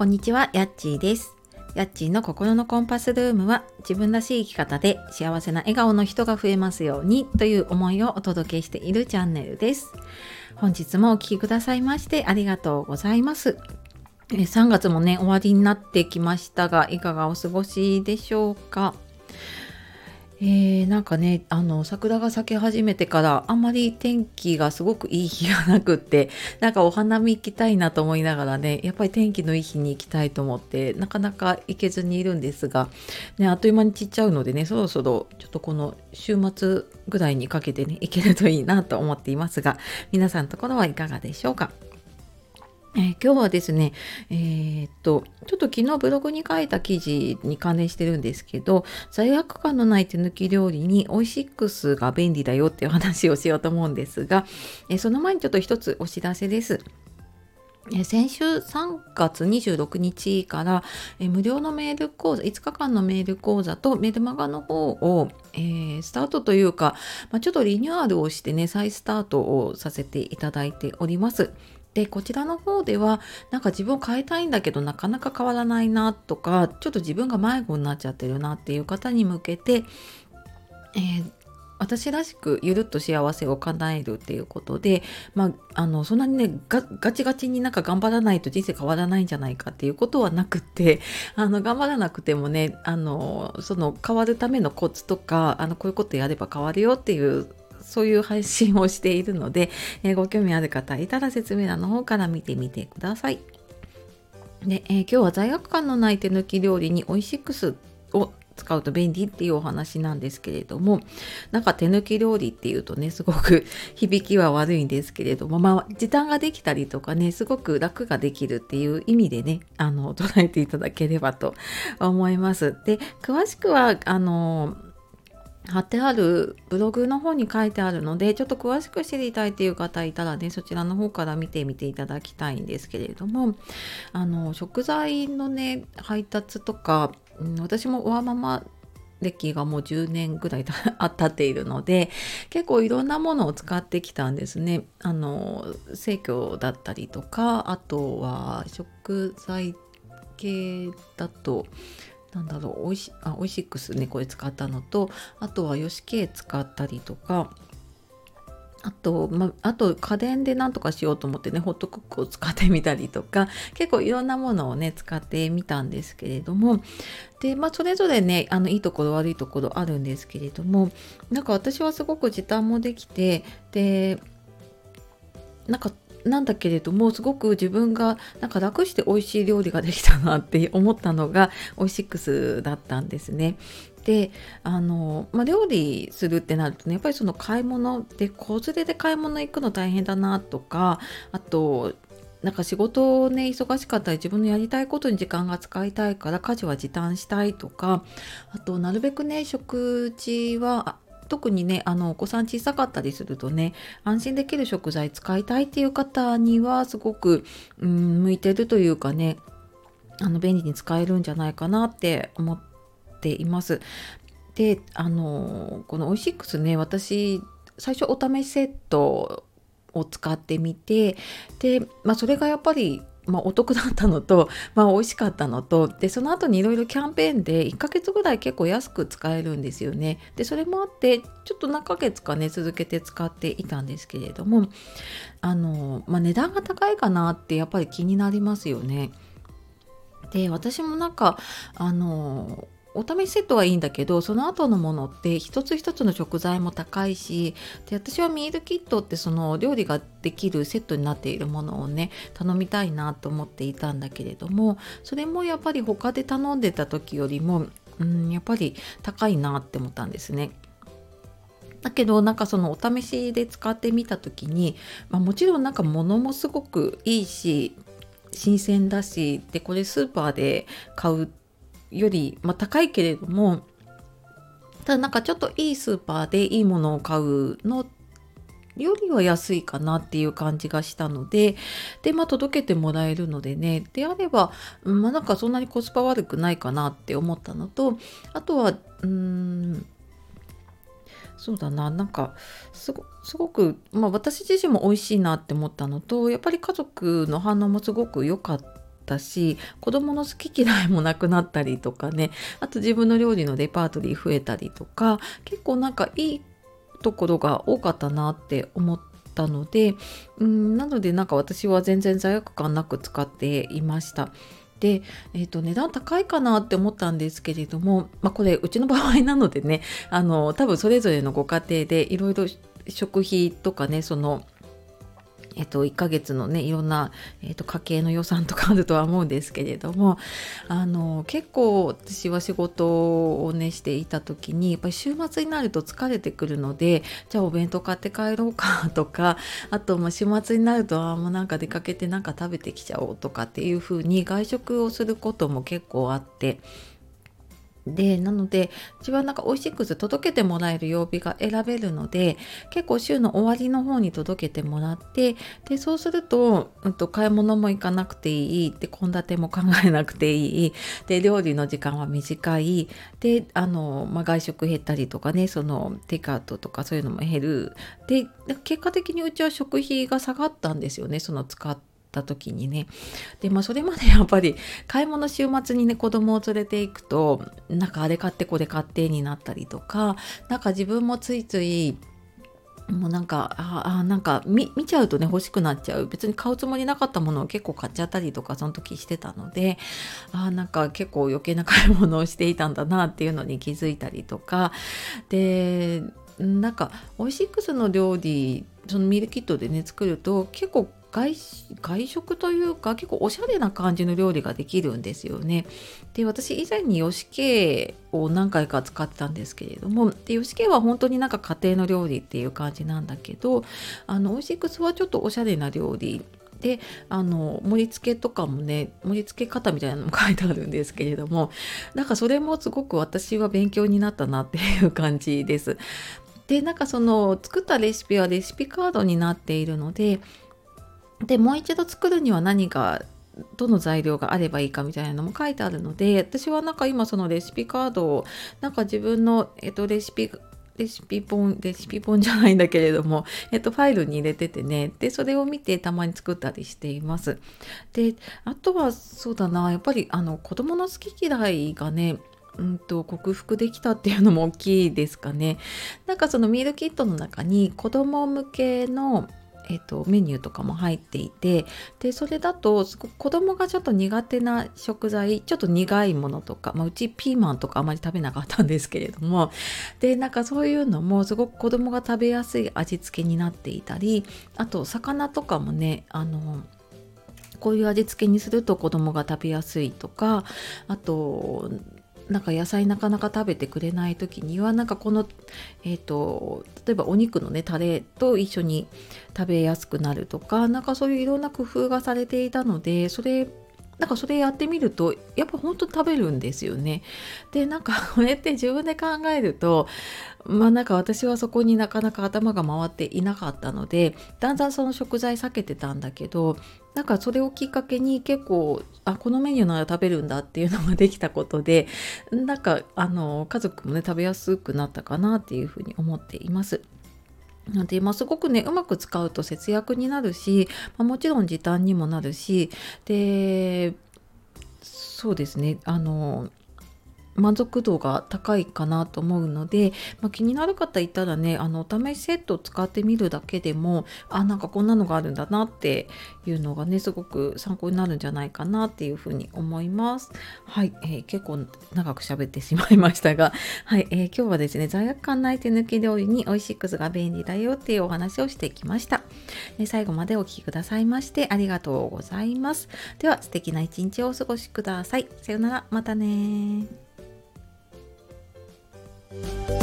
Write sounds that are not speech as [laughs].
こんにちは、やっちーです。やっちーの心のコンパスルームは自分らしい生き方で幸せな笑顔の人が増えますようにという思いをお届けしているチャンネルです。本日もお聴きくださいましてありがとうございます。3月もね、終わりになってきましたが、いかがお過ごしでしょうか？えー、なんかねあの桜が咲き始めてからあんまり天気がすごくいい日がなくって [laughs] なんかお花見行きたいなと思いながらねやっぱり天気のいい日に行きたいと思ってなかなか行けずにいるんですが、ね、あっという間に散っちゃうのでねそろそろちょっとこの週末ぐらいにかけてね行けるといいなと思っていますが皆さんのところはいかがでしょうか？えー今日はですね、えーっと、ちょっと昨日ブログに書いた記事に関連してるんですけど、罪悪感のない手抜き料理にオイシックスが便利だよっていう話をしようと思うんですが、えーその前にちょっと一つお知らせです。先週3月26日から、無料のメール講座5日間のメール講座とメルマガの方を、えースタートというか、まあ、ちょっとリニューアルをしてね再スタートをさせていただいております。でこちらの方ではなんか自分を変えたいんだけどなかなか変わらないなとかちょっと自分が迷子になっちゃってるなっていう方に向けて、えー私らしくゆるっと幸せを叶えるっていうことで、まあ、あのそんなにねガチガチになんか頑張らないと人生変わらないんじゃないかっていうことはなくて [laughs] あの頑張らなくてもねあのその変わるためのコツとかあのこういうことやれば変わるよっていうそういう配信をしているので、[laughs] えーご興味ある方いたら説明欄の方から見てみてください。で、えー今日は罪悪感のない手抜き料理にオイシックスを使うと便利っていうお話なんですけれどもなんか手抜き料理っていうとねすごく [laughs] 響きは悪いんですけれどもまあ時短ができたりとかねすごく楽ができるっていう意味でねあの [laughs] 捉えていただければと思います。で詳しくはあの貼ってあるブログの方に書いてあるのでちょっと詳しく知りたいっていう方いたらねそちらの方から見てみていただきたいんですけれどもあの食材のね配達とか、うん私もワーママ歴がもう10年ぐらいあ [laughs] 経っているので結構いろんなものを使ってきたんですね。あの生協だったりとかあとは食材系だとなんだろうおいしあオイシックスねこれ使ったのとあとはヨシケイ使ったりとかあと、まあと家電でなんとかしようと思ってねホットクックを使ってみたりとか結構いろんなものをね使ってみたんですけれどもでまあそれぞれねあのいいところ悪いところあるんですけれどもなんか私はすごく時短もできてでなんかなんだけれどもすごく自分がなんか楽して美味しい料理ができたなって思ったのがオイシックスだったんですね。であの、まあ、料理するってなるとねやっぱりその買い物で子連れで買い物行くの大変だなとかあとなんか仕事ね忙しかったり自分のやりたいことに時間が使いたいから家事は時短したいとかあとなるべくね食事は特にねあのお子さん小さかったりするとね安心できる食材使いたいっていう方にはすごく、うん、向いてるというかねあの便利に使えるんじゃないかなって思っています。であのこのオイシックスね私最初お試しセットを使ってみてで、まあ、それがやっぱり、まあ、お得だったのと、[laughs] まあ、美味しかったのとでその後にいろいろキャンペーンで1ヶ月ぐらい結構安く使えるんですよね。でそれもあってちょっと何ヶ月かね続けて使っていたんですけれどもあの、まあ、値段が高いかなってやっぱり気になりますよね。で私もなんかあのお試しセットはいいんだけどその後のものって一つ一つの食材も高いしで私はミールキットってその料理ができるセットになっているものをね頼みたいなと思っていたんだけれどもそれもやっぱり他で頼んでた時よりも、うん、やっぱり高いなって思ったんですね。だけどなんかそのお試しで使ってみた時に、まあ、もちろんなんか物もすごくいいし新鮮だしでこれスーパーで買うより、まあ、高いけれどもただなんかちょっといいスーパーでいいものを買うのよりは安いかなっていう感じがしたのででまあ届けてもらえるのでね。であれば、うんまあ、なんかそんなにコスパ悪くないかなって思ったのとあとはうんそうだな。なんかすごすごく、まあ、私自身も美味しいなって思ったのとやっぱり家族の反応もすごく良かったったし子供の好き嫌いもなくなったりとかねあと自分の料理のレパートリー増えたりとか結構なんかいいところが多かったなって思ったのでうんなのでなんか私は全然罪悪感なく使っていました。で、えー、と値段高いかなって思ったんですけれども、まあ、これうちの場合なのでねあの多分それぞれのご家庭でいろいろ食費とかねそのえっと、1ヶ月のねいろんな、えっと、家計の予算とかあるとは思うんですけれどもあの結構私は仕事をねしていた時にやっぱり週末になると疲れてくるのでじゃあお弁当買って帰ろうかとかあともう週末になるとあもうなんか出かけてなんか食べてきちゃおうとかっていう風に外食をすることも結構あってでなので自分はなんかオイシックス届けてもらえる曜日が選べるので結構週の終わりの方に届けてもらってでそうすると,、うん、と買い物も行かなくていいで献立も考えなくていいで料理の時間は短いであの、まあ、外食減ったりとかねそのテイクアウトとかそういうのも減る。で結果的にうちは食費が下がったんですよねその使ってた時にね。でまあそれまで [laughs] やっぱり買い物週末にね子供を連れていくとなんかあれ買ってこれ買ってになったりとかなんか自分もついついもうなんかああなんか見ちゃうとね欲しくなっちゃう。別に買うつもりなかったものを結構買っちゃったりとかその時してたのであなんか結構余計な買い物をしていたんだなっていうのに気づいたりとか。でなんかオイシックスの料理そのミルキットでね作ると結構外外食というか結構おしゃれな感じの料理ができるんですよね。で私以前に吉家を何回か使ってたんですけれどもで吉家は本当になんか家庭の料理っていう感じなんだけどあのオイシックスはちょっとおしゃれな料理であの盛り付けとかもね盛り付け方みたいなのも書いてあるんですけれどもなんかそれもすごく私は勉強になったなっていう感じです。でなんかその作ったレシピはレシピカードになっているのででもう一度作るには何がどの材料があればいいかみたいなのも書いてあるので私はなんか今そのレシピカードをなんか自分の、えっと、レシピレシピ本レシピ本じゃないんだけれども、えっと、ファイルに入れててね。でそれを見てたまに作ったりしています。であとはそうだな。やっぱりあの子供の好き嫌いがねうんと克服できたっていうのも大きいですかね。なんかそのミールキットの中に子供向けのえーと、メニューとかも入っていてでそれだと子供がちょっと苦手な食材ちょっと苦いものとか、まあ、うちピーマンとかあまり食べなかったんですけれどもでなんかそういうのもすごく子供が食べやすい味付けになっていたりあと魚とかもねあのこういう味付けにすると子供が食べやすいとかあとなんか野菜なかなか食べてくれない時にはなんかこの、えーと、例えばお肉のねタレと一緒に食べやすくなるとかなんかそういういろんな工夫がされていたのでそれなんかそれやってみるとやっぱ本当食べるんですよね。でなんかこれって自分で考えるとまあなんか私はそこになかなか頭が回っていなかったのでだんだんその食材避けてたんだけどなんかそれをきっかけに結構あこのメニューなら食べるんだっていうのができたことで [laughs] なんかあの家族もね食べやすくなったかなっていうふうに思っています。なので、まあ、すごくねうまく使うと節約になるし、まあ、もちろん時短にもなるしでそうですねあの満足度が高いかなと思うので、まあ、気になる方いたらねあのお試しセットを使ってみるだけでもあなんかこんなのがあるんだなっていうのがねすごく参考になるんじゃないかなっていうふうに思います。はい、えー、結構長く喋ってしまいましたが、[laughs] はいえー、今日はですね罪悪感ない手抜き料理に美味しいくずが便利だよっていうお話をしてきました。えー、最後までお聴きくださいましてありがとうございます。では素敵な一日をお過ごしください。さようならまたね Thank you.